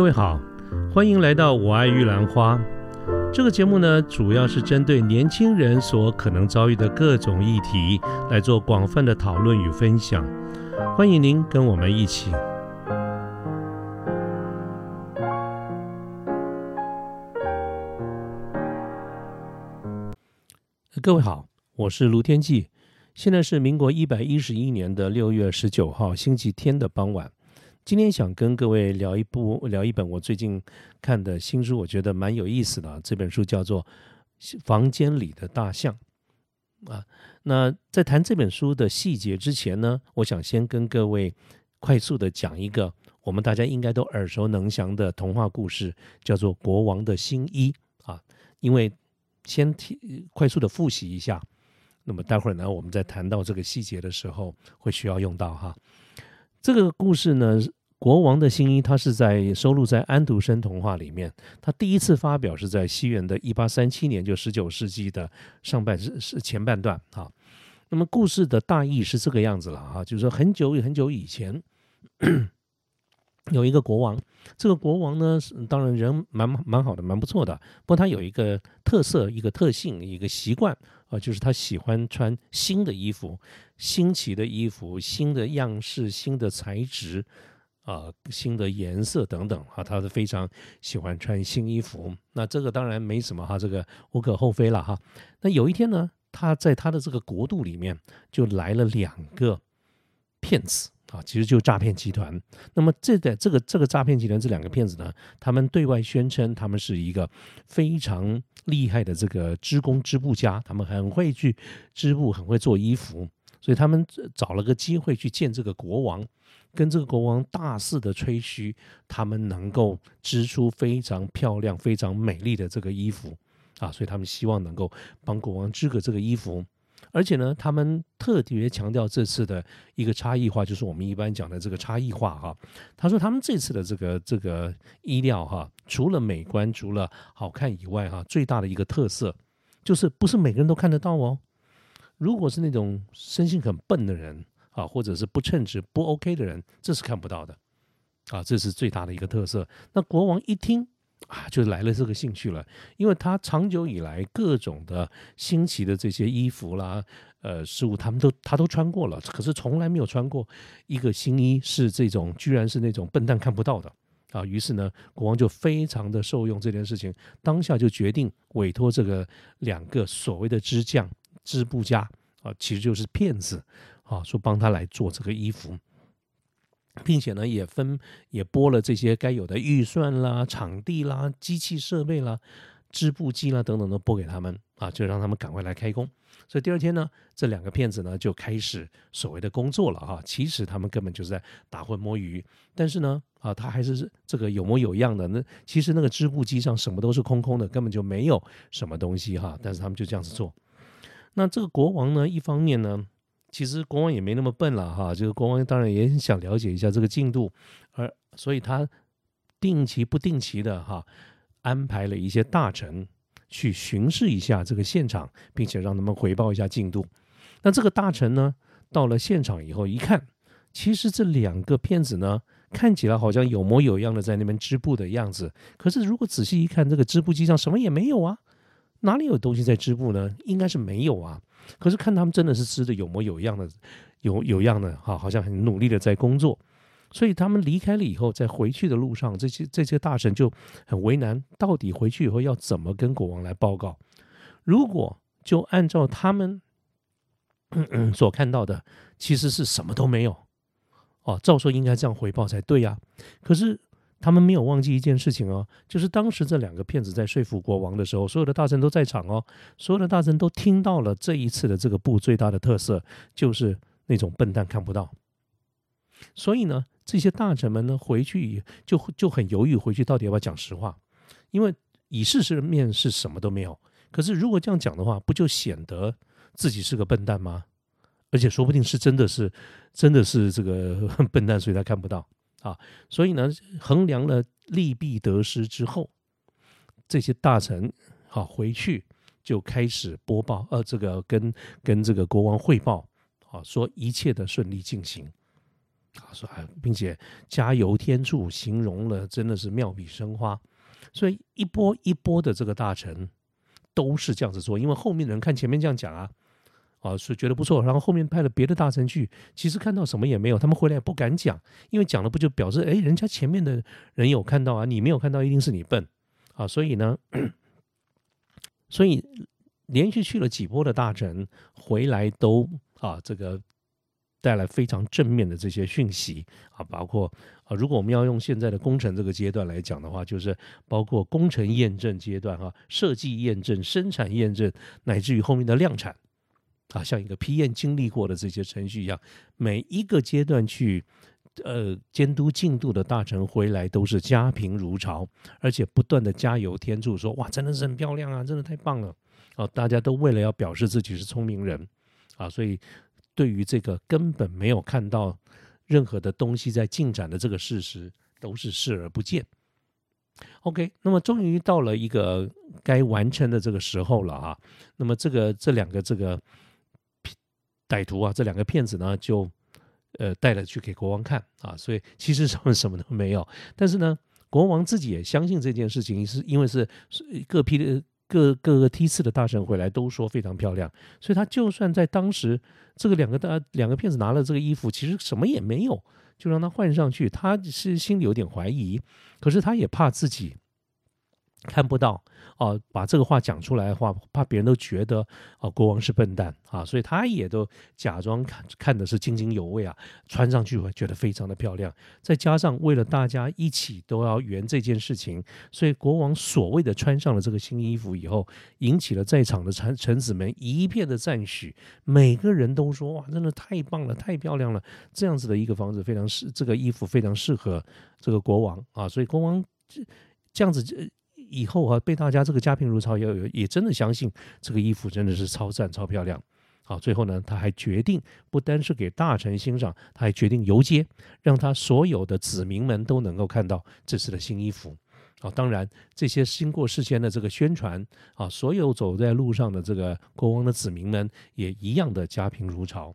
各位好，欢迎来到我爱玉兰花。这个节目呢，主要是针对年轻人所可能遭遇的各种议题来做广泛的讨论与分享。欢迎您跟我们一起。各位好，我是卢天记，现在是民国一百一十一年的六月十九号星期天的傍晚。今天想跟各位聊一部聊一本我最近看的新书，我觉得蛮有意思的。这本书叫做《房间里的大象》啊。那在谈这本书的细节之前呢，我想先跟各位快速的讲一个我们大家应该都耳熟能详的童话故事，叫做《国王的新衣》啊。因为先提快速的复习一下，那么待会儿呢，我们在谈到这个细节的时候会需要用到哈。这个故事呢，《国王的新衣》，它是在收录在安徒生童话里面。它第一次发表是在西元的一八三七年，就十九世纪的上半是是前半段啊。那么故事的大意是这个样子了啊，就是说很久很久以前，有一个国王。这个国王呢，当然人蛮蛮好的，蛮不错的。不过他有一个特色，一个特性，一个习惯啊，就是他喜欢穿新的衣服、新奇的衣服、新的样式、新的材质啊、新的颜色等等啊，他是非常喜欢穿新衣服。那这个当然没什么哈，这个无可厚非了哈。那有一天呢，他在他的这个国度里面就来了两个骗子。啊，其实就诈骗集团。那么这个这个这个诈骗集团这两个骗子呢，他们对外宣称他们是一个非常厉害的这个织工织布家，他们很会去织布，很会做衣服，所以他们找了个机会去见这个国王，跟这个国王大肆的吹嘘，他们能够织出非常漂亮、非常美丽的这个衣服啊，所以他们希望能够帮国王织个这个衣服。而且呢，他们特别强调这次的一个差异化，就是我们一般讲的这个差异化哈。他说他们这次的这个这个衣料哈，除了美观、除了好看以外哈，最大的一个特色就是不是每个人都看得到哦。如果是那种生性很笨的人啊，或者是不称职、不 OK 的人，这是看不到的啊。这是最大的一个特色。那国王一听。啊，就来了这个兴趣了，因为他长久以来各种的新奇的这些衣服啦，呃，事物他们都他都穿过了，可是从来没有穿过一个新衣是这种，居然是那种笨蛋看不到的啊。于是呢，国王就非常的受用这件事情，当下就决定委托这个两个所谓的织匠、织布家啊，其实就是骗子啊，说帮他来做这个衣服。并且呢，也分也拨了这些该有的预算啦、场地啦、机器设备啦、织布机啦等等都拨给他们啊，就让他们赶快来开工。所以第二天呢，这两个骗子呢就开始所谓的工作了哈。其实他们根本就是在打混摸鱼，但是呢，啊，他还是这个有模有样的。那其实那个织布机上什么都是空空的，根本就没有什么东西哈。但是他们就这样子做。那这个国王呢，一方面呢。其实国王也没那么笨了哈，这个国王当然也很想了解一下这个进度，而所以他定期不定期的哈安排了一些大臣去巡视一下这个现场，并且让他们回报一下进度。那这个大臣呢到了现场以后一看，其实这两个骗子呢看起来好像有模有样的在那边织布的样子，可是如果仔细一看，这个织布机上什么也没有啊，哪里有东西在织布呢？应该是没有啊。可是看他们真的是织的有模有样的，有有样的哈，好像很努力的在工作。所以他们离开了以后，在回去的路上，这些这些大臣就很为难，到底回去以后要怎么跟国王来报告？如果就按照他们 所看到的，其实是什么都没有哦，照说应该这样回报才对呀。可是。他们没有忘记一件事情哦，就是当时这两个骗子在说服国王的时候，所有的大臣都在场哦，所有的大臣都听到了这一次的这个布最大的特色就是那种笨蛋看不到。所以呢，这些大臣们呢回去就就很犹豫，回去到底要不要讲实话？因为以事实面是什么都没有。可是如果这样讲的话，不就显得自己是个笨蛋吗？而且说不定是真的是真的是这个 笨蛋，所以他看不到。啊，所以呢，衡量了利弊得失之后，这些大臣好回去就开始播报，呃，这个跟跟这个国王汇报，啊，说一切的顺利进行。啊，说还并且加油添醋，形容了真的是妙笔生花，所以一波一波的这个大臣都是这样子做，因为后面的人看前面这样讲啊，啊，是觉得不错，然后后面派了别的大臣去，其实看到什么也没有，他们回来也不敢讲，因为讲了不就表示哎，人家前面的人有看到啊，你没有看到，一定是你笨啊，所以呢，所以连续去了几波的大臣回来都啊这个。带来非常正面的这些讯息啊，包括啊，如果我们要用现在的工程这个阶段来讲的话，就是包括工程验证阶段哈，设计验证、生产验证，乃至于后面的量产啊，像一个批验经历过的这些程序一样，每一个阶段去呃监督进度的大臣回来都是家贫如潮，而且不断的加油添醋，说哇，真的是很漂亮啊，真的太棒了啊！大家都为了要表示自己是聪明人啊，所以。对于这个根本没有看到任何的东西在进展的这个事实，都是视而不见。OK，那么终于到了一个该完成的这个时候了啊。那么这个这两个这个歹徒啊，这两个骗子呢，就呃带了去给国王看啊。所以其实什么什么都没有，但是呢，国王自己也相信这件事情，是因为是各批的。各各个梯次的大臣回来都说非常漂亮，所以他就算在当时这个两个大两个骗子拿了这个衣服，其实什么也没有，就让他换上去，他是心里有点怀疑，可是他也怕自己。看不到哦，把这个话讲出来的话，怕别人都觉得哦国王是笨蛋啊，所以他也都假装看看的是津津有味啊，穿上去会觉得非常的漂亮。再加上为了大家一起都要圆这件事情，所以国王所谓的穿上了这个新衣服以后，引起了在场的臣臣子们一片的赞许，每个人都说哇，真的太棒了，太漂亮了，这样子的一个房子非常适，这个衣服非常适合这个国王啊，所以国王这这样子。以后啊，被大家这个家贫如潮，也有也真的相信这个衣服真的是超赞、超漂亮。好，最后呢，他还决定不单是给大臣欣赏，他还决定游街，让他所有的子民们都能够看到这次的新衣服。啊，当然这些经过事先的这个宣传啊，所有走在路上的这个国王的子民们也一样的家贫如潮，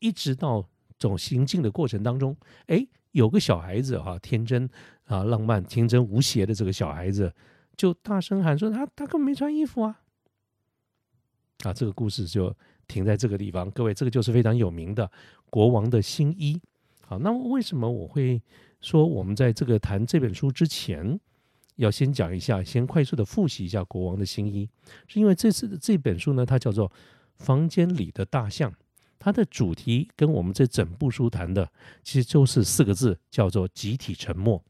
一直到走行进的过程当中，哎。有个小孩子哈，天真啊，浪漫、天真无邪的这个小孩子，就大声喊说：“他他根本没穿衣服啊！”啊，这个故事就停在这个地方。各位，这个就是非常有名的国王的新衣。好，那为什么我会说我们在这个谈这本书之前，要先讲一下，先快速的复习一下国王的新衣？是因为这次的这本书呢，它叫做《房间里的大象》。它的主题跟我们这整部书谈的，其实就是四个字，叫做集体沉默。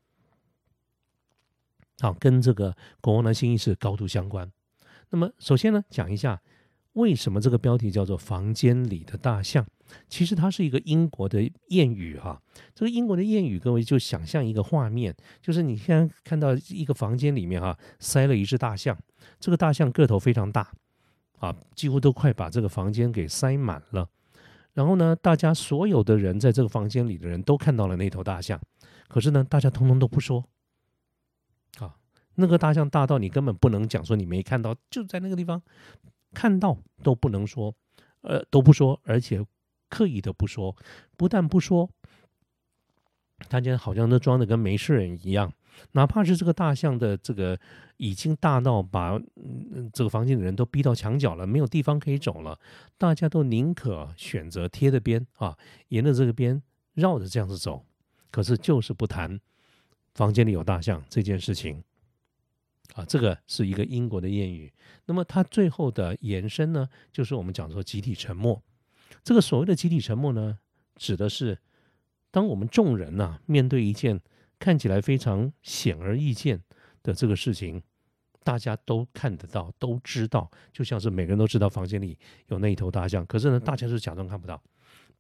好，跟这个国王的心意是高度相关。那么，首先呢，讲一下为什么这个标题叫做“房间里的大象”。其实它是一个英国的谚语哈。这个英国的谚语，各位就想象一个画面，就是你现在看到一个房间里面哈，塞了一只大象，这个大象个头非常大，啊，几乎都快把这个房间给塞满了。然后呢，大家所有的人在这个房间里的人都看到了那头大象，可是呢，大家通通都不说。啊，那个大象大到你根本不能讲说你没看到，就在那个地方看到都不能说，呃，都不说，而且刻意的不说，不但不说，大家好像都装的跟没事人一样。哪怕是这个大象的这个已经大到把这个房间的人都逼到墙角了，没有地方可以走了，大家都宁可选择贴着边啊，沿着这个边绕着这样子走，可是就是不谈房间里有大象这件事情啊。这个是一个英国的谚语。那么它最后的延伸呢，就是我们讲说集体沉默。这个所谓的集体沉默呢，指的是当我们众人呐面对一件。看起来非常显而易见的这个事情，大家都看得到，都知道，就像是每个人都知道房间里有那一头大象，可是呢，大家是假装看不到，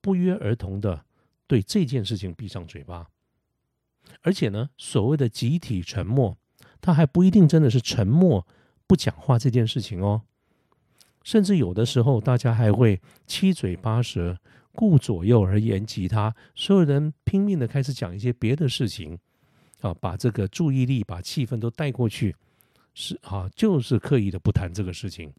不约而同的对这件事情闭上嘴巴。而且呢，所谓的集体沉默，他还不一定真的是沉默不讲话这件事情哦，甚至有的时候大家还会七嘴八舌。顾左右而言其他，所有人拼命的开始讲一些别的事情，啊，把这个注意力、把气氛都带过去，是啊，就是刻意的不谈这个事情。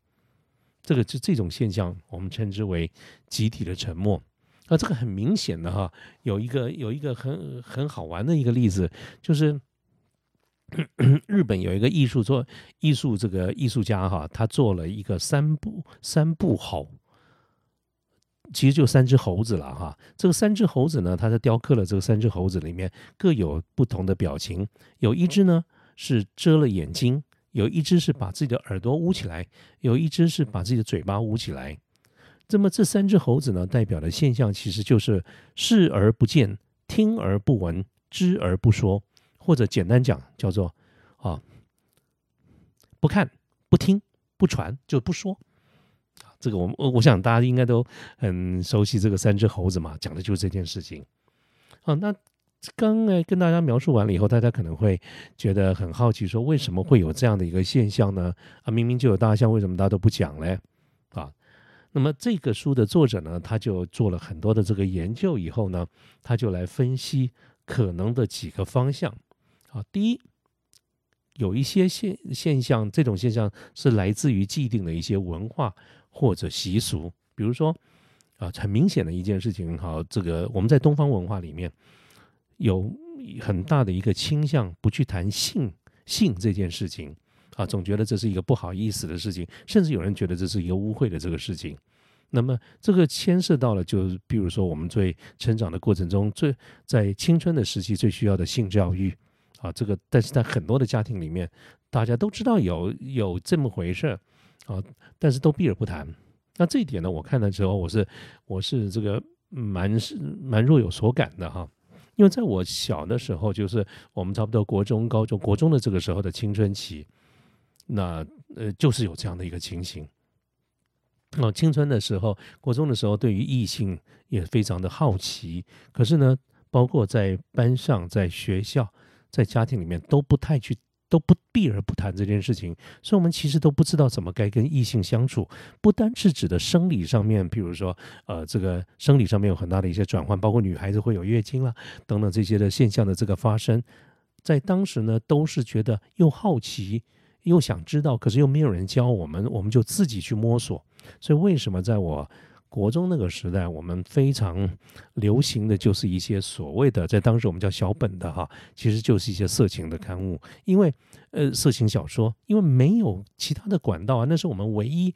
这个这这种现象，我们称之为集体的沉默。啊，这个很明显的哈，有一个有一个很很好玩的一个例子，就是 日本有一个艺术做艺术这个艺术家哈，他做了一个三部三部猴，其实就三只猴子了哈。这个三只猴子呢，他在雕刻了这个三只猴子里面各有不同的表情，有一只呢是遮了眼睛，有一只是把自己的耳朵捂起来，有一只是把自己的嘴巴捂起来。那么这三只猴子呢，代表的现象其实就是视而不见、听而不闻、知而不说，或者简单讲叫做啊，不看、不听、不传就不说。这个我我想大家应该都很熟悉这个三只猴子嘛，讲的就是这件事情。啊，那刚才跟大家描述完了以后，大家可能会觉得很好奇，说为什么会有这样的一个现象呢？啊，明明就有大象，为什么大家都不讲嘞？那么这个书的作者呢，他就做了很多的这个研究以后呢，他就来分析可能的几个方向。啊，第一，有一些现现象，这种现象是来自于既定的一些文化或者习俗，比如说，啊，很明显的一件事情，哈，这个我们在东方文化里面有很大的一个倾向，不去谈性性这件事情。啊，总觉得这是一个不好意思的事情，甚至有人觉得这是一个污秽的这个事情。那么，这个牵涉到了，就比如说我们最成长的过程中，最在青春的时期最需要的性教育啊，这个，但是在很多的家庭里面，大家都知道有有这么回事啊，但是都避而不谈。那这一点呢，我看的时候，我是我是这个蛮是蛮若有所感的哈，因为在我小的时候，就是我们差不多国中、高中、国中的这个时候的青春期。那呃，就是有这样的一个情形。哦，青春的时候，国中的时候，对于异性也非常的好奇。可是呢，包括在班上、在学校、在家庭里面，都不太去，都不避而不谈这件事情。所以，我们其实都不知道怎么该跟异性相处。不单是指的生理上面，比如说，呃，这个生理上面有很大的一些转换，包括女孩子会有月经啦等等这些的现象的这个发生，在当时呢，都是觉得又好奇。又想知道，可是又没有人教我们，我们就自己去摸索。所以，为什么在我国中那个时代，我们非常流行的就是一些所谓的，在当时我们叫小本的哈，其实就是一些色情的刊物，因为呃，色情小说，因为没有其他的管道啊，那是我们唯一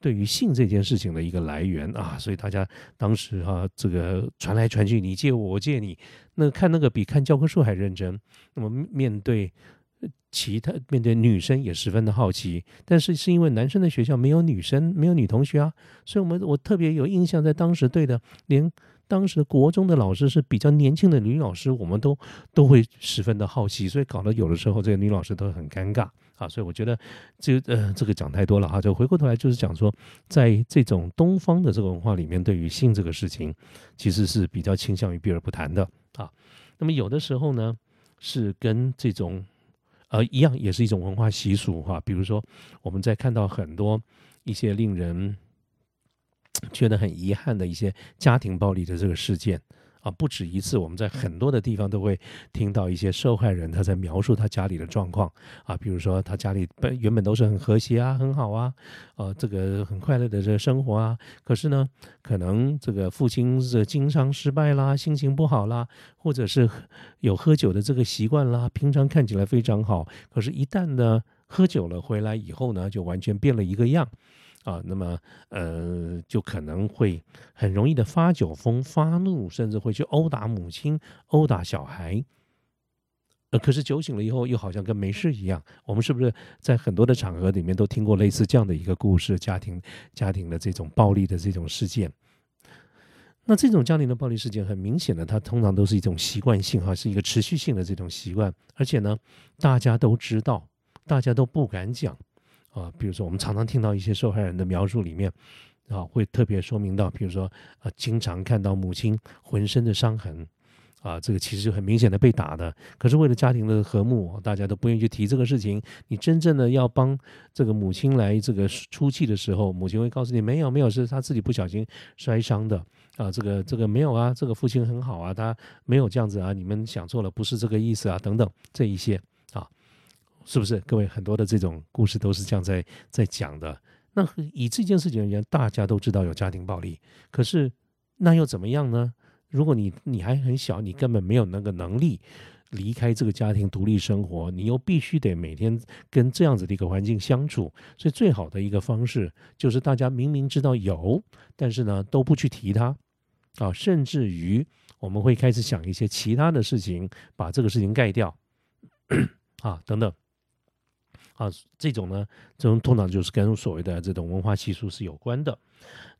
对于性这件事情的一个来源啊，所以大家当时哈，这个传来传去，你借我，我借你，那看那个比看教科书还认真。那么面对。其他面对女生也十分的好奇，但是是因为男生的学校没有女生，没有女同学啊，所以我们我特别有印象，在当时对的，连当时国中的老师是比较年轻的女老师，我们都都会十分的好奇，所以搞得有的时候这个女老师都很尴尬啊。所以我觉得这呃这个讲太多了哈，就回过头来就是讲说，在这种东方的这个文化里面，对于性这个事情，其实是比较倾向于避而不谈的啊。那么有的时候呢，是跟这种。呃，一样也是一种文化习俗哈。比如说，我们在看到很多一些令人觉得很遗憾的一些家庭暴力的这个事件啊，不止一次。我们在很多的地方都会听到一些受害人他在描述他家里的状况啊，比如说他家里本原本都是很和谐啊，很好啊，呃，这个很快乐的这生活啊。可是呢，可能这个父亲是经商失败啦，心情不好啦，或者是。有喝酒的这个习惯啦，平常看起来非常好，可是，一旦呢喝酒了回来以后呢，就完全变了一个样，啊，那么呃，就可能会很容易的发酒疯、发怒，甚至会去殴打母亲、殴打小孩。呃，可是酒醒了以后，又好像跟没事一样。我们是不是在很多的场合里面都听过类似这样的一个故事？家庭家庭的这种暴力的这种事件。那这种家庭的暴力事件，很明显的，它通常都是一种习惯性哈，是一个持续性的这种习惯，而且呢，大家都知道，大家都不敢讲啊。比如说，我们常常听到一些受害人的描述里面啊，会特别说明到，比如说啊，经常看到母亲浑身的伤痕。啊，这个其实就很明显的被打的，可是为了家庭的和睦，大家都不愿意去提这个事情。你真正的要帮这个母亲来这个出气的时候，母亲会告诉你没有没有，是他自己不小心摔伤的啊。这个这个没有啊，这个父亲很好啊，他没有这样子啊，你们想错了，不是这个意思啊，等等这一些，是不是？各位很多的这种故事都是这样在在讲的。那以这件事情而言，大家都知道有家庭暴力，可是。那又怎么样呢？如果你你还很小，你根本没有那个能力离开这个家庭独立生活，你又必须得每天跟这样子的一个环境相处，所以最好的一个方式就是大家明明知道有，但是呢都不去提它啊，甚至于我们会开始想一些其他的事情，把这个事情盖掉 啊等等。啊，这种呢，这种通常就是跟所谓的这种文化习俗是有关的。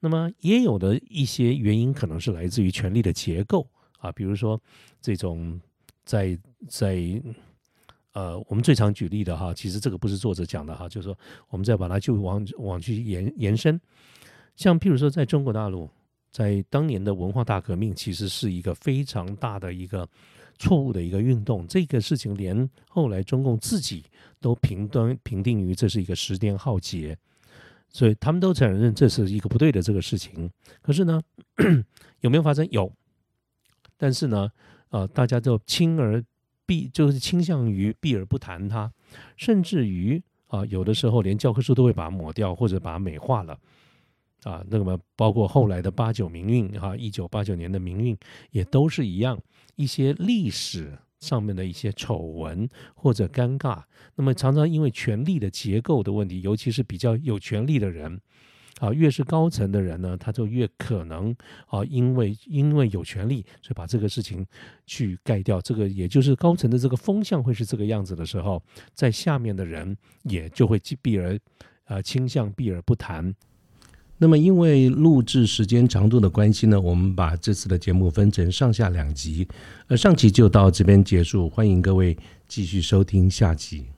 那么也有的一些原因，可能是来自于权力的结构啊，比如说这种在在呃，我们最常举例的哈，其实这个不是作者讲的哈，就是说我们再把它就往往去延延伸，像譬如说在中国大陆，在当年的文化大革命，其实是一个非常大的一个。错误的一个运动，这个事情连后来中共自己都评端评定于这是一个时间浩劫，所以他们都承认这是一个不对的这个事情。可是呢，有没有发生？有，但是呢，呃，大家都轻而避，就是倾向于避而不谈它，甚至于啊，有的时候连教科书都会把它抹掉或者把它美化了。啊，那么包括后来的八九民运，哈，一九八九年的民运也都是一样，一些历史上面的一些丑闻或者尴尬，那么常常因为权力的结构的问题，尤其是比较有权力的人，啊，越是高层的人呢，他就越可能啊，因为因为有权力，所以把这个事情去盖掉，这个也就是高层的这个风向会是这个样子的时候，在下面的人也就会避而呃倾向避而不谈。那么，因为录制时间长度的关系呢，我们把这次的节目分成上下两集，呃，上集就到这边结束，欢迎各位继续收听下集。